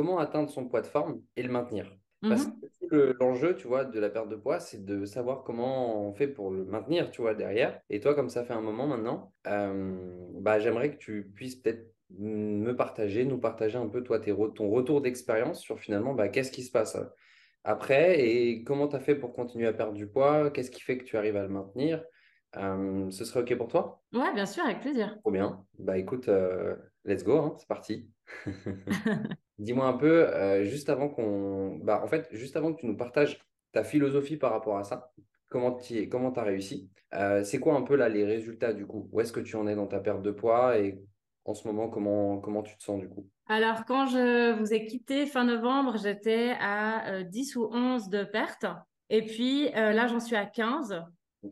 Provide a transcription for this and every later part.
comment atteindre son poids de forme et le maintenir. Parce Mhm. que l'enjeu, tu vois, de la perte de poids, c'est de savoir comment on fait pour le maintenir, tu vois, derrière. Et toi, comme ça fait un moment maintenant, euh, bah, j'aimerais que tu puisses peut-être me partager, nous partager un peu, toi, tes re- ton retour d'expérience sur finalement, bah, qu'est-ce qui se passe euh, après et comment tu as fait pour continuer à perdre du poids, qu'est-ce qui fait que tu arrives à le maintenir? Euh, ce serait OK pour toi? Ouais, bien sûr, avec plaisir. Trop bien. Bah écoute, euh, let's go, hein, c'est parti. Dis-moi un peu, euh, juste avant qu'on, bah, en fait, juste avant que tu nous partages ta philosophie par rapport à ça, comment tu comment t'as réussi, euh, c'est quoi un peu là les résultats du coup? Où est-ce que tu en es dans ta perte de poids et en ce moment, comment, comment tu te sens du coup? Alors, quand je vous ai quitté fin novembre, j'étais à euh, 10 ou 11 de perte. Et puis euh, là, j'en suis à 15.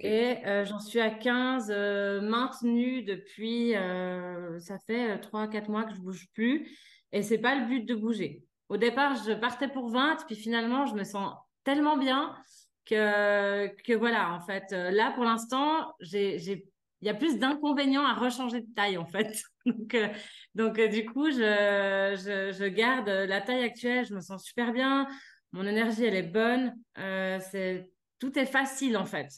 Et euh, j'en suis à 15 euh, maintenu depuis, euh, ça fait euh, 3-4 mois que je bouge plus. Et c'est pas le but de bouger. Au départ, je partais pour 20, puis finalement, je me sens tellement bien que, que voilà, en fait, là, pour l'instant, il y a plus d'inconvénients à rechanger de taille, en fait. Donc, donc du coup, je, je, garde la taille actuelle, je me sens super bien. Mon énergie, elle est bonne. C'est, tout est facile, en fait.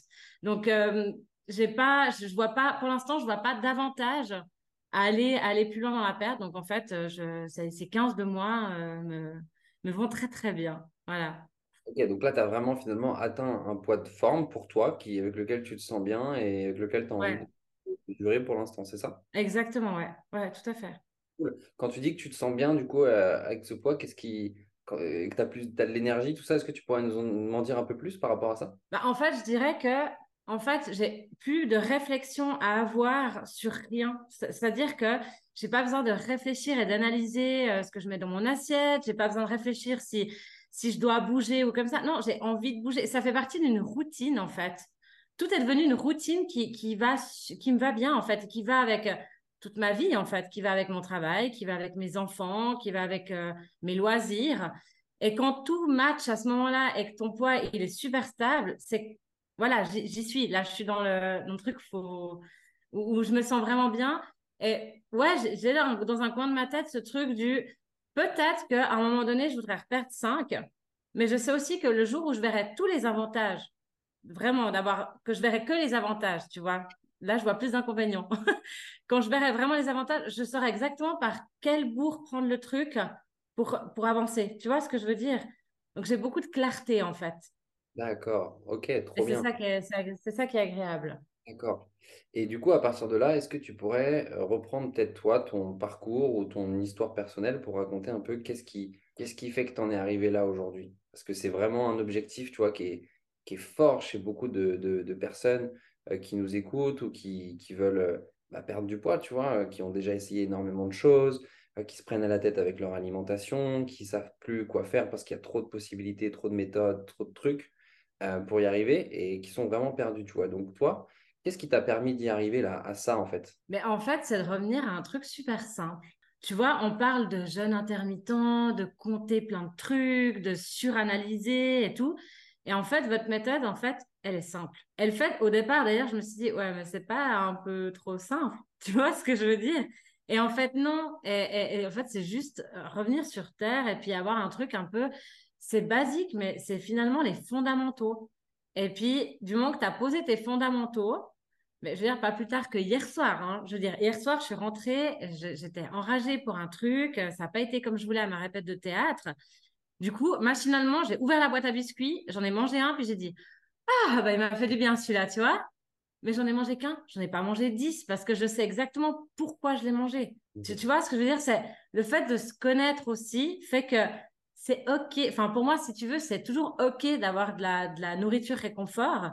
Donc, euh, j'ai pas, je, je vois pas, pour l'instant, je vois pas d'avantage à aller, à aller plus loin dans la perte. Donc, en fait, euh, je, ces, ces 15 de mois euh, me, me vont très, très bien. Voilà. Ok, donc là, tu as vraiment finalement atteint un poids de forme pour toi qui, avec lequel tu te sens bien et avec lequel tu as envie de Ouais, de durer pour l'instant, c'est ça? exactement, ouais. Ouais, tout à fait. Cool. Quand tu dis que tu te sens bien du coup euh, avec ce poids, qu'est-ce qui, que tu as plus, t'as de l'énergie, tout ça, est-ce que tu pourrais nous en, dire un peu plus par rapport à ça? Bah, en fait, je dirais que, en fait, j'ai plus de réflexion à avoir sur rien. C'est- C'est-à-dire que j'ai pas besoin de réfléchir et d'analyser euh, ce que je mets dans mon assiette. J'ai pas besoin de réfléchir si, si je dois bouger ou comme ça. Non, j'ai envie de bouger. Ça fait partie d'une routine, en fait. Tout est devenu une routine qui, qui va, qui me va bien, en fait, qui va avec euh, toute ma vie, en fait, qui va avec mon travail, qui va avec mes enfants, qui va avec euh, mes loisirs. Et quand tout match à ce moment-là et que ton poids il est super stable, c'est voilà, j'y suis. Là, je suis dans le, truc où, je me sens vraiment bien. Et ouais, j'ai dans, un coin de ma tête ce truc du peut-être qu'à un moment donné, je voudrais reperdre 5, mais je sais aussi que le jour où je verrai tous les avantages, vraiment d'avoir que je verrai que les avantages, tu vois. Là, je vois plus d'inconvénients. Quand je verrai vraiment les avantages, je saurai exactement par quel bourg prendre le truc pour, pour avancer. Tu vois ce que je veux dire? Donc, j'ai beaucoup de clarté, en fait. D'accord, ok, Et trop c'est bien. ça qui est, c'est c'est ça qui est agréable. D'accord. Et du coup, à partir de là, est-ce que tu pourrais euh, reprendre peut-être toi ton parcours ou ton histoire personnelle pour raconter un peu qu'est-ce qui, qu'est-ce qui fait que tu en es arrivé là aujourd'hui? Parce que c'est vraiment un objectif, tu vois, qui est, qui est fort chez beaucoup de, de- de personnes euh, qui nous écoutent ou qui, qui veulent euh, bah, perdre du poids, tu vois, euh, qui ont déjà essayé énormément de choses, euh, qui se prennent à la tête avec leur alimentation, qui savent plus quoi faire parce qu'il y a trop de possibilités, trop de méthodes, trop de trucs euh, pour y arriver et qui sont vraiment perdus, tu vois. Donc toi, Qu'est-ce qui t'a permis d'y arriver là, à ça en fait? Mais en fait, c'est de revenir à un truc super simple. Tu vois, on parle de jeûne intermittent, de compter plein de trucs, de suranalyser et tout. Et en fait, votre méthode, en fait, elle est simple. Elle fait, au départ, d'ailleurs, je me suis dit, ouais, mais c'est pas un peu trop simple. Tu vois ce que je veux dire? Et en fait, non. Et, en fait, c'est juste revenir sur Terre et puis avoir un truc un peu, c'est basique, mais c'est finalement les fondamentaux. Et puis, du moment que tu as posé tes fondamentaux, mais je veux dire, pas plus tard que hier soir. hein. Je veux dire, hier soir, je suis rentrée, j'étais enragée pour un truc, euh, ça n'a pas été comme je voulais à ma répète de théâtre. Du coup, machinalement, j'ai ouvert la boîte à biscuits, j'en ai mangé un, puis j'ai dit, ah, bah, il m'a fait du bien celui-là, tu vois. Mais j'en ai mangé qu'un, j'en ai pas mangé dix, parce que je sais exactement pourquoi je l'ai mangé. Tu, tu vois ce que je veux dire? C'est le fait de se connaître aussi fait que c'est OK. Enfin, pour moi, si tu veux, c'est toujours OK d'avoir de la, de la nourriture réconfort.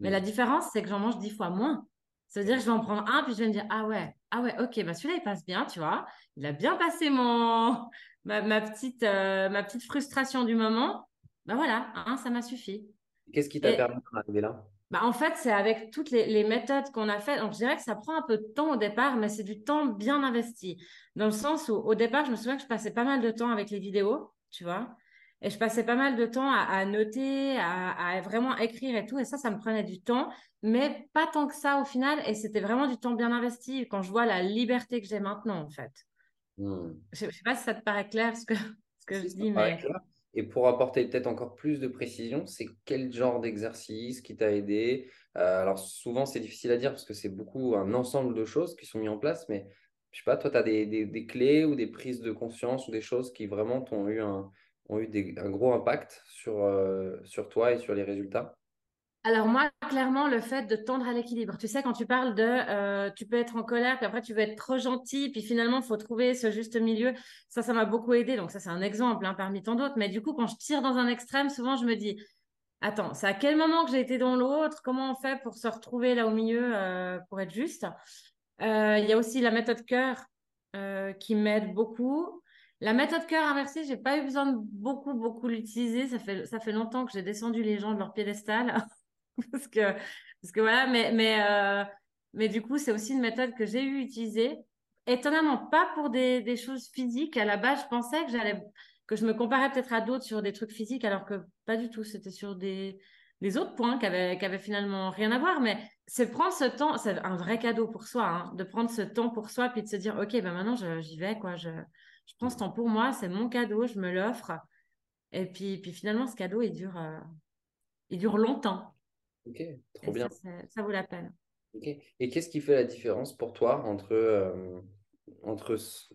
Mais la Mm. différence, c'est que j'en mange dix fois moins. Ça veut dire que je vais en prendre un, puis je vais me dire, ah ouais, ah ouais, ok, bah celui-là, il passe bien, tu vois. Il a bien passé mon, ma, ma petite, euh, ma petite frustration du moment. Bah voilà, hein, ça m'a suffi. Qu'est-ce qui t'a Et permis d'en arriver là? bah en fait, c'est avec toutes les, les méthodes qu'on a faites. Donc, je dirais que ça prend un peu de temps au départ, mais c'est du temps bien investi. Dans le sens où, au départ, je me souviens que je passais pas mal de temps avec les vidéos, tu vois. Et je passais pas mal de temps à, à noter, à, à vraiment écrire et tout. Et ça, ça me prenait du temps, mais pas tant que ça au final. Et c'était vraiment du temps bien investi quand je vois la liberté que j'ai maintenant, en fait. Mm. Je, je sais pas si ça te paraît clair ce que, ce que je dis, mais. Et pour apporter peut-être encore plus de précision, c'est quel genre d'exercice qui t'a aidé? Euh, Alors souvent, c'est difficile à dire parce que c'est beaucoup un ensemble de choses qui sont mis en place, mais je sais pas, toi, tu as des, clés ou des prises de conscience ou des choses qui vraiment ont eu un, ont eu un gros impact sur, euh, sur toi et sur les résultats? Alors moi, clairement, le fait de tendre à l'équilibre. Tu sais, quand tu parles de, euh, tu peux être en colère, puis après tu veux être trop gentil, puis finalement, il faut trouver ce juste milieu. Ça, ça m'a beaucoup aidé. Donc ça, c'est un exemple hein, parmi tant d'autres. Mais du coup, quand je tire dans un extrême, souvent, je me dis, attends, c'est à quel moment que j'ai été dans l'autre? Comment on fait pour se retrouver là au milieu euh, pour être juste? Il y a aussi la méthode cœur qui m'aide beaucoup. La méthode cœur inversé, j'ai pas eu besoin de beaucoup, beaucoup l'utiliser. Ça fait, ça fait longtemps que j'ai descendu les gens de leur piédestal. parce que, parce que voilà, mais, mais, euh, mais du coup, c'est aussi une méthode que j'ai eu utiliser. Étonnamment, pas pour des, des, choses physiques. À la base, je pensais que que je me comparais peut-être à d'autres sur des trucs physiques, alors que pas du tout. C'était sur des, des autres points qui avaient, qui avaient finalement rien à voir. Mais c'est prendre ce temps, c'est un vrai cadeau pour soi, hein, de prendre ce temps pour soi, puis de se dire, OK, ben maintenant, j'y vais, quoi. Je, je prends ce temps pour moi, c'est mon cadeau, je me l'offre. Et puis, puis finalement, ce cadeau, il dure, euh, il dure longtemps. Ok, trop bien. Ça, vaut la peine. Ok. Et qu'est-ce qui fait la différence pour toi entre, euh, entre ce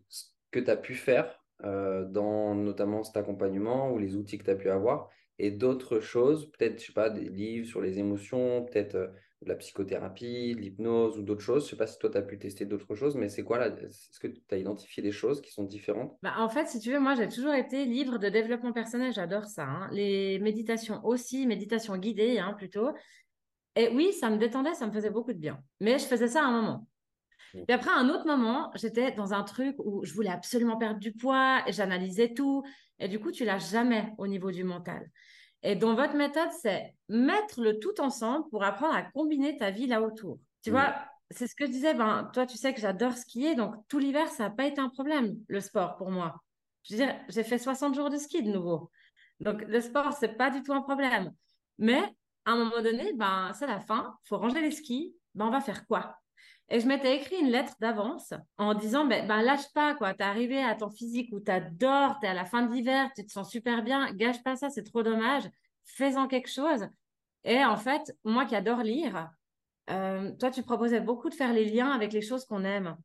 que tu as pu faire euh, dans notamment cet accompagnement ou les outils que tu as pu avoir et d'autres choses, peut-être, je sais pas, des livres sur les émotions, peut-être euh, de la psychothérapie, de l'hypnose ou d'autres choses. Je sais pas si toi, tu as pu tester d'autres choses, mais c'est quoi là Est-ce que tu as identifié des choses qui sont différentes? Bah, En fait, si tu veux, moi, j'ai toujours été livre de développement personnel. J'adore ça. Hein. Les méditations aussi, méditations guidées hein, plutôt. Et oui, ça me détendait, ça me faisait beaucoup de bien. Mais je faisais ça à un moment. Puis après, à un autre moment, j'étais dans un truc où je voulais absolument perdre du poids et j'analysais tout. Et du coup, tu l'as jamais au niveau du mental. Et donc, votre méthode, c'est mettre le tout ensemble pour apprendre à combiner ta vie là autour. Tu mmh. vois, c'est ce que je disais. Ben, toi, tu sais que j'adore skier. Donc, tout l'hiver, ça n'a pas été un problème, le sport, pour moi. Je veux dire, j'ai fait 60 jours de ski de nouveau. Donc, le sport, c'est pas du tout un problème. Mais à un moment donné, ben, c'est la fin, il faut ranger les skis, ben, on va faire quoi? Et je m'étais écrit une lettre d'avance en disant, ben, ben lâche pas, quoi, es arrivé à ton physique où tu adores, tu es à la fin de l'hiver, tu te sens super bien, gâche pas ça, c'est trop dommage, fais-en quelque chose. Et en fait, moi qui adore lire, euh, toi, tu proposais beaucoup de faire les liens avec les choses qu'on aime.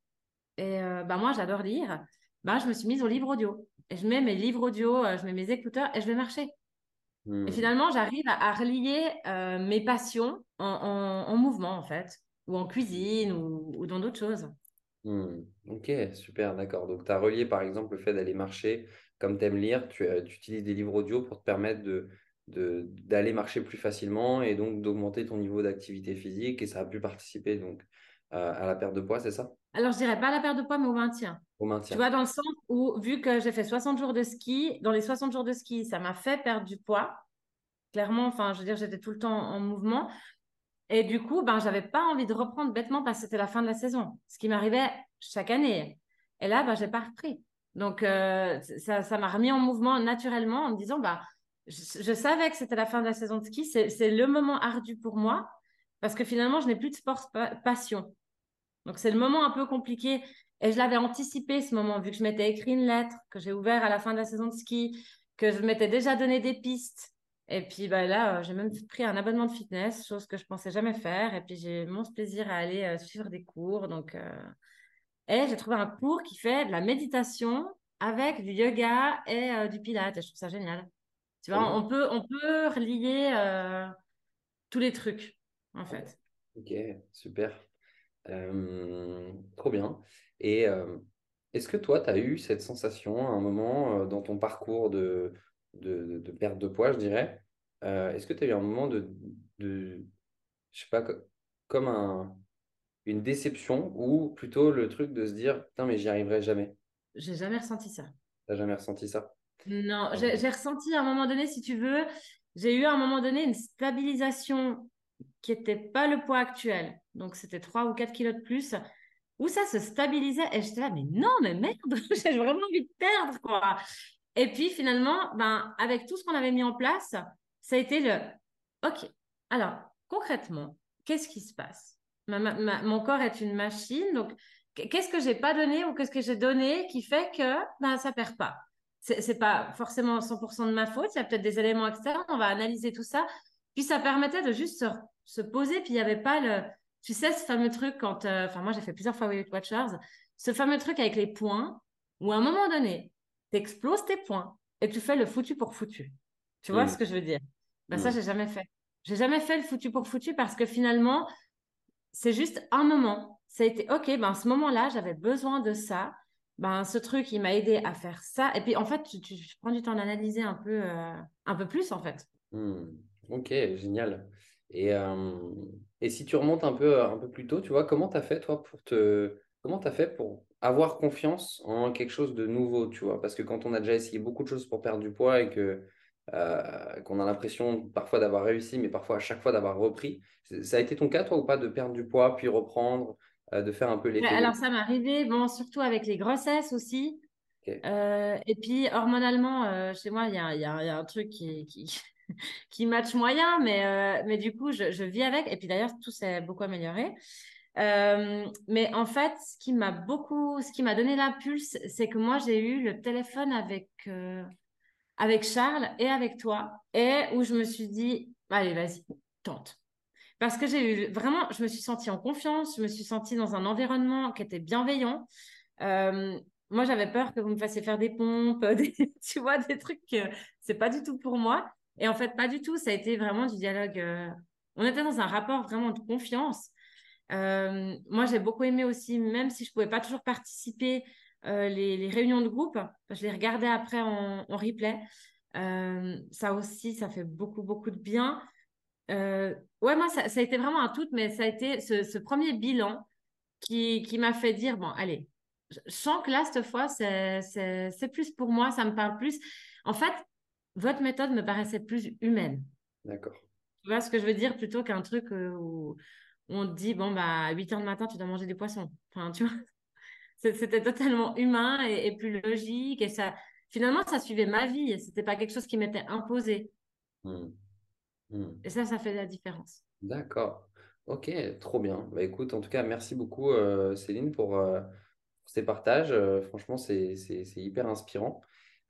Et euh, ben, moi, j'adore lire. Ben, je me suis mise au livre audio. Et je mets mes livres audio, euh, je mets mes écouteurs et je vais marcher. Et hmm. finalement, j'arrive à, relier euh, mes passions en, mouvement, en fait, ou en cuisine, ou, dans d'autres choses. Hmm. Ok, super, d'accord. Donc, tu as relié, par exemple, le fait d'aller marcher, comme tu aimes lire, tu, euh, tu, utilises des livres audio pour te permettre de, d'aller marcher plus facilement et donc d'augmenter ton niveau d'activité physique et ça a pu participer donc à la perte de poids, c'est ça? Alors, je dirais pas la perte de poids, mais au maintien. Au maintien. Tu vois, dans le sens où, vu que j'ai fait 60 jours de ski, dans les 60 jours de ski, ça m'a fait perdre du poids. Clairement, enfin, je veux dire, j'étais tout le temps en mouvement. Et du coup, ben, j'avais pas envie de reprendre bêtement parce que c'était la fin de la saison, ce qui m'arrivait chaque année. Et là, ben, j'ai pas repris. Donc, euh, ça m'a remis en mouvement naturellement en me disant, bah, je, je savais que c'était la fin de la saison de ski. C'est le moment ardu pour moi parce que finalement, je n'ai plus de sport passion. Donc, c'est le moment un peu compliqué. Et je l'avais anticipé ce moment, vu que je m'étais écrit une lettre, que j'ai ouvert à la fin de la saison de ski, que je m'étais déjà donné des pistes. Et puis bah, là, euh, j'ai même pris un abonnement de fitness, chose que je pensais jamais faire. Et puis j'ai mon plaisir à aller euh, suivre des cours. Donc, euh, Et j'ai trouvé un cours qui fait de la méditation avec du yoga et du pilates. Et je trouve ça génial. Tu vois, on, peut, on peut relier tous les trucs, en fait. Ok, super. trop bien. Et est-ce que toi, tu as eu cette sensation à un moment dans ton parcours de, de, perte de poids, je dirais Est-ce que tu as eu un moment de, de je sais pas, comme un, une déception ou plutôt le truc de se dire, putain, mais j'y arriverai jamais? J'ai jamais ressenti ça. T'as jamais ressenti ça? Non, j'ai ressenti à un moment donné, si tu veux, j'ai eu à un moment donné une stabilisation qui n'était pas le poids actuel. Donc, c'était 3 ou 4 kilos de plus où ça se stabilisait. Et j'étais là, mais non, mais merde, j'ai vraiment envie de perdre, quoi. Et puis finalement, ben, avec tout ce qu'on avait mis en place, ça a été le OK. Alors, concrètement, qu'est-ce qui se passe? Mon corps est une machine, donc qu'est-ce que j'ai pas donné ou qu'est-ce que j'ai donné qui fait que ben, ça perd pas? C'est pas forcément 100% de ma faute, il y a peut-être des éléments externes, on va analyser tout ça. Puis ça permettait de juste se, poser, puis il n'y avait pas le. Tu sais, ce fameux truc quand. Euh, enfin, moi, j'ai fait plusieurs fois Weight Watchers, ce fameux truc avec les points, où à un moment donné, tu exploses tes points et tu fais le foutu pour foutu. Tu vois mm. ce que je veux dire? Ben, Ça, mm. j'ai jamais fait. J'ai jamais fait le foutu pour foutu parce que finalement, c'est juste un moment. Ça a été OK, ben, ce moment-là, j'avais besoin de ça ben, ce truc, il m'a aidé à faire ça. Et puis, en fait, tu, prends du temps d'analyser un peu, euh, un peu plus, en fait. Hmm. Ok, génial. Et, euh, et si tu remontes un peu, un peu plus tôt, tu vois, comment tu as fait, toi, pour te... Comment tu as fait pour avoir confiance en quelque chose de nouveau, tu vois Parce que quand on a déjà essayé beaucoup de choses pour perdre du poids et que euh, qu'on a l'impression parfois d'avoir réussi, mais parfois à chaque fois d'avoir repris. Ça a été ton cas, toi, ou pas, de perdre du poids, puis reprendre euh, de faire un peu l'effet Alors, ça m'est arrivé, bon, surtout avec les grossesses aussi. Euh, et puis, hormonalement, chez moi, il y a, y, a, y a, un truc qui, qui, qui match moyen, mais, mais du coup, je, je, vis avec. Et puis d'ailleurs, tout s'est beaucoup amélioré. Mais en fait, ce qui m'a beaucoup, ce qui m'a donné l'impulse, c'est que moi, j'ai eu le téléphone avec, avec Charles et avec toi, et où je me suis dit, allez, vas-y, tente. Parce que j'ai eu vraiment, je me suis sentie en confiance, je me suis sentie dans un environnement qui était bienveillant. Euh, moi, j'avais peur que vous me fassiez faire des pompes, tu vois, des trucs que c'est pas du tout pour moi. Et en fait, pas du tout. Ça a été vraiment du dialogue. Euh, on était dans un rapport vraiment de confiance. Euh, moi, j'ai beaucoup aimé aussi, même si je pouvais pas toujours participer, les, réunions de groupe. Je les regardais après en, en replay. ça aussi, ça fait beaucoup, beaucoup de bien. Euh, ouais, moi, ça, a été vraiment un tout, mais ça a été ce, premier bilan qui, qui m'a fait dire, bon, allez, je sens que là, cette fois, c'est plus pour moi, ça me parle plus. En fait, votre méthode me paraissait plus humaine. D'accord. Tu vois ce que je veux dire, plutôt qu'un truc euh, où on te dit, bon, bah, à 8 heures du matin, tu dois manger des poissons. Enfin, tu vois, c'était totalement humain et, plus logique. Et ça, finalement, ça suivait ma vie. C'était pas quelque chose qui m'était imposé. Mmh. Hmm. Et ça, ça fait la différence. D'accord. Ok, trop bien. Bah, écoute, en tout cas, merci beaucoup, euh, Céline, pour, euh, ces partages. Euh, franchement, c'est hyper inspirant.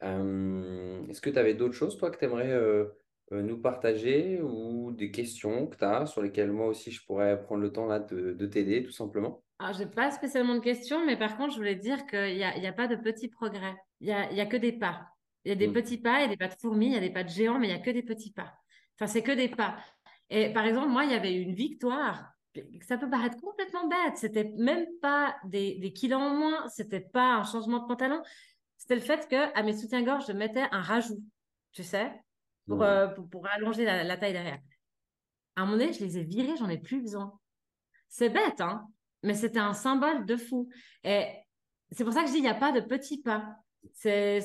Est-ce que tu avais d'autres choses, toi, que tu aimerais nous partager ou des questions que tu as sur lesquelles moi aussi je pourrais prendre le temps là, de, t'aider, tout simplement? Alors, je n'ai pas spécialement de questions, mais par contre, je voulais dire qu'il n'y a, y a pas de petits progrès. Il n'y a, y a que des pas. Il y a des hmm. petits pas, il y a des pas de fourmis, il y a des pas de géants, mais il n'y a que des petits pas. Enfin, c'est que des pas. Et par exemple, moi, il y avait une victoire. Ça peut paraître complètement bête. C'était même pas des, kilos en moins. C'était pas un changement de pantalon. C'était le fait que à mes soutiens-gorge, je mettais un rajout, tu sais, pour, euh, pour, allonger la, taille derrière. À un moment donné, je les ai virés, j'en ai plus besoin. C'est bête, hein, mais c'était un symbole de fou. Et c'est pour ça que je dis, il n'y a pas de petits pas. C'est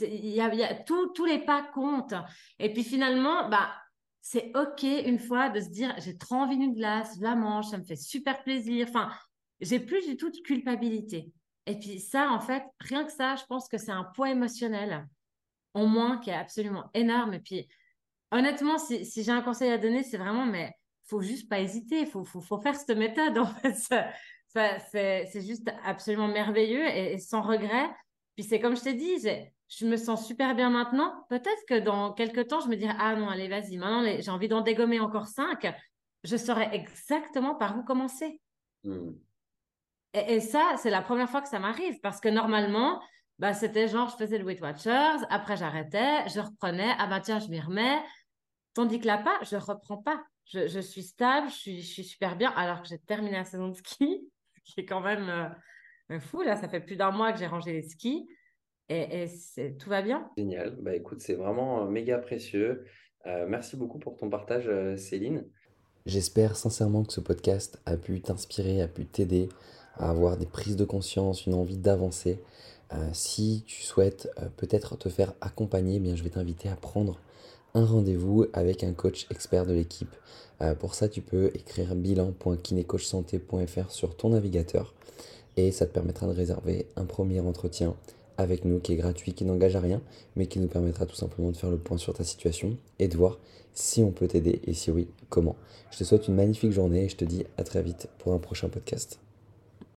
il y a, tous les pas comptent. Et puis finalement, bah, c'est OK une fois de se dire j'ai trop envie d'une glace, je la mange, ça me fait super plaisir. Enfin, j'ai plus du tout de culpabilité. Et puis ça, en fait, rien que ça, je pense que c'est un poids émotionnel en moins qui est absolument énorme. Et puis, honnêtement, si, j'ai un conseil à donner, c'est vraiment, mais faut juste pas hésiter, il faut, faut, faire cette méthode. En fait, ça, c'est juste absolument merveilleux et, et sans regret. Puis c'est comme je t'ai dit, je me sens super bien maintenant. Peut-être que dans quelques temps, je me dirai, ah non, allez, vas-y, maintenant j'ai envie d'en dégommer encore cinq. Je saurais exactement par où commencer. Hmm. Et, ça, c'est la première fois que ça m'arrive parce que normalement, bah, c'était genre, je faisais le Weight Watchers, après j'arrêtais, je reprenais, ah bah tiens, je m'y remets. Tandis que là, pas, je ne reprends pas. Je, suis stable, je suis, je suis, super bien, alors que j'ai terminé la saison de ski, qui est quand même euh, fou. Là, ça fait plus d'un mois que j'ai rangé les skis et, tout va bien. Génial. Bah, écoute, c'est vraiment euh, méga précieux. Euh, merci beaucoup pour ton partage, Céline. J'espère sincèrement que ce podcast a pu t'inspirer, a pu t'aider à avoir des prises de conscience, une envie d'avancer. Si tu souhaites peut-être te faire accompagner, eh bien, je vais t'inviter à prendre un rendez-vous avec un coach expert de l'équipe. pour ça, tu peux écrire bilan.kinecoachsanté.fr sur ton navigateur et ça te permettra de réserver un premier entretien avec nous qui est gratuit, qui n'engage à rien, mais qui nous permettra tout simplement de faire le point sur ta situation et de voir si on peut t'aider et si oui, comment. Je te souhaite une magnifique journée et je te dis à très vite pour un prochain podcast.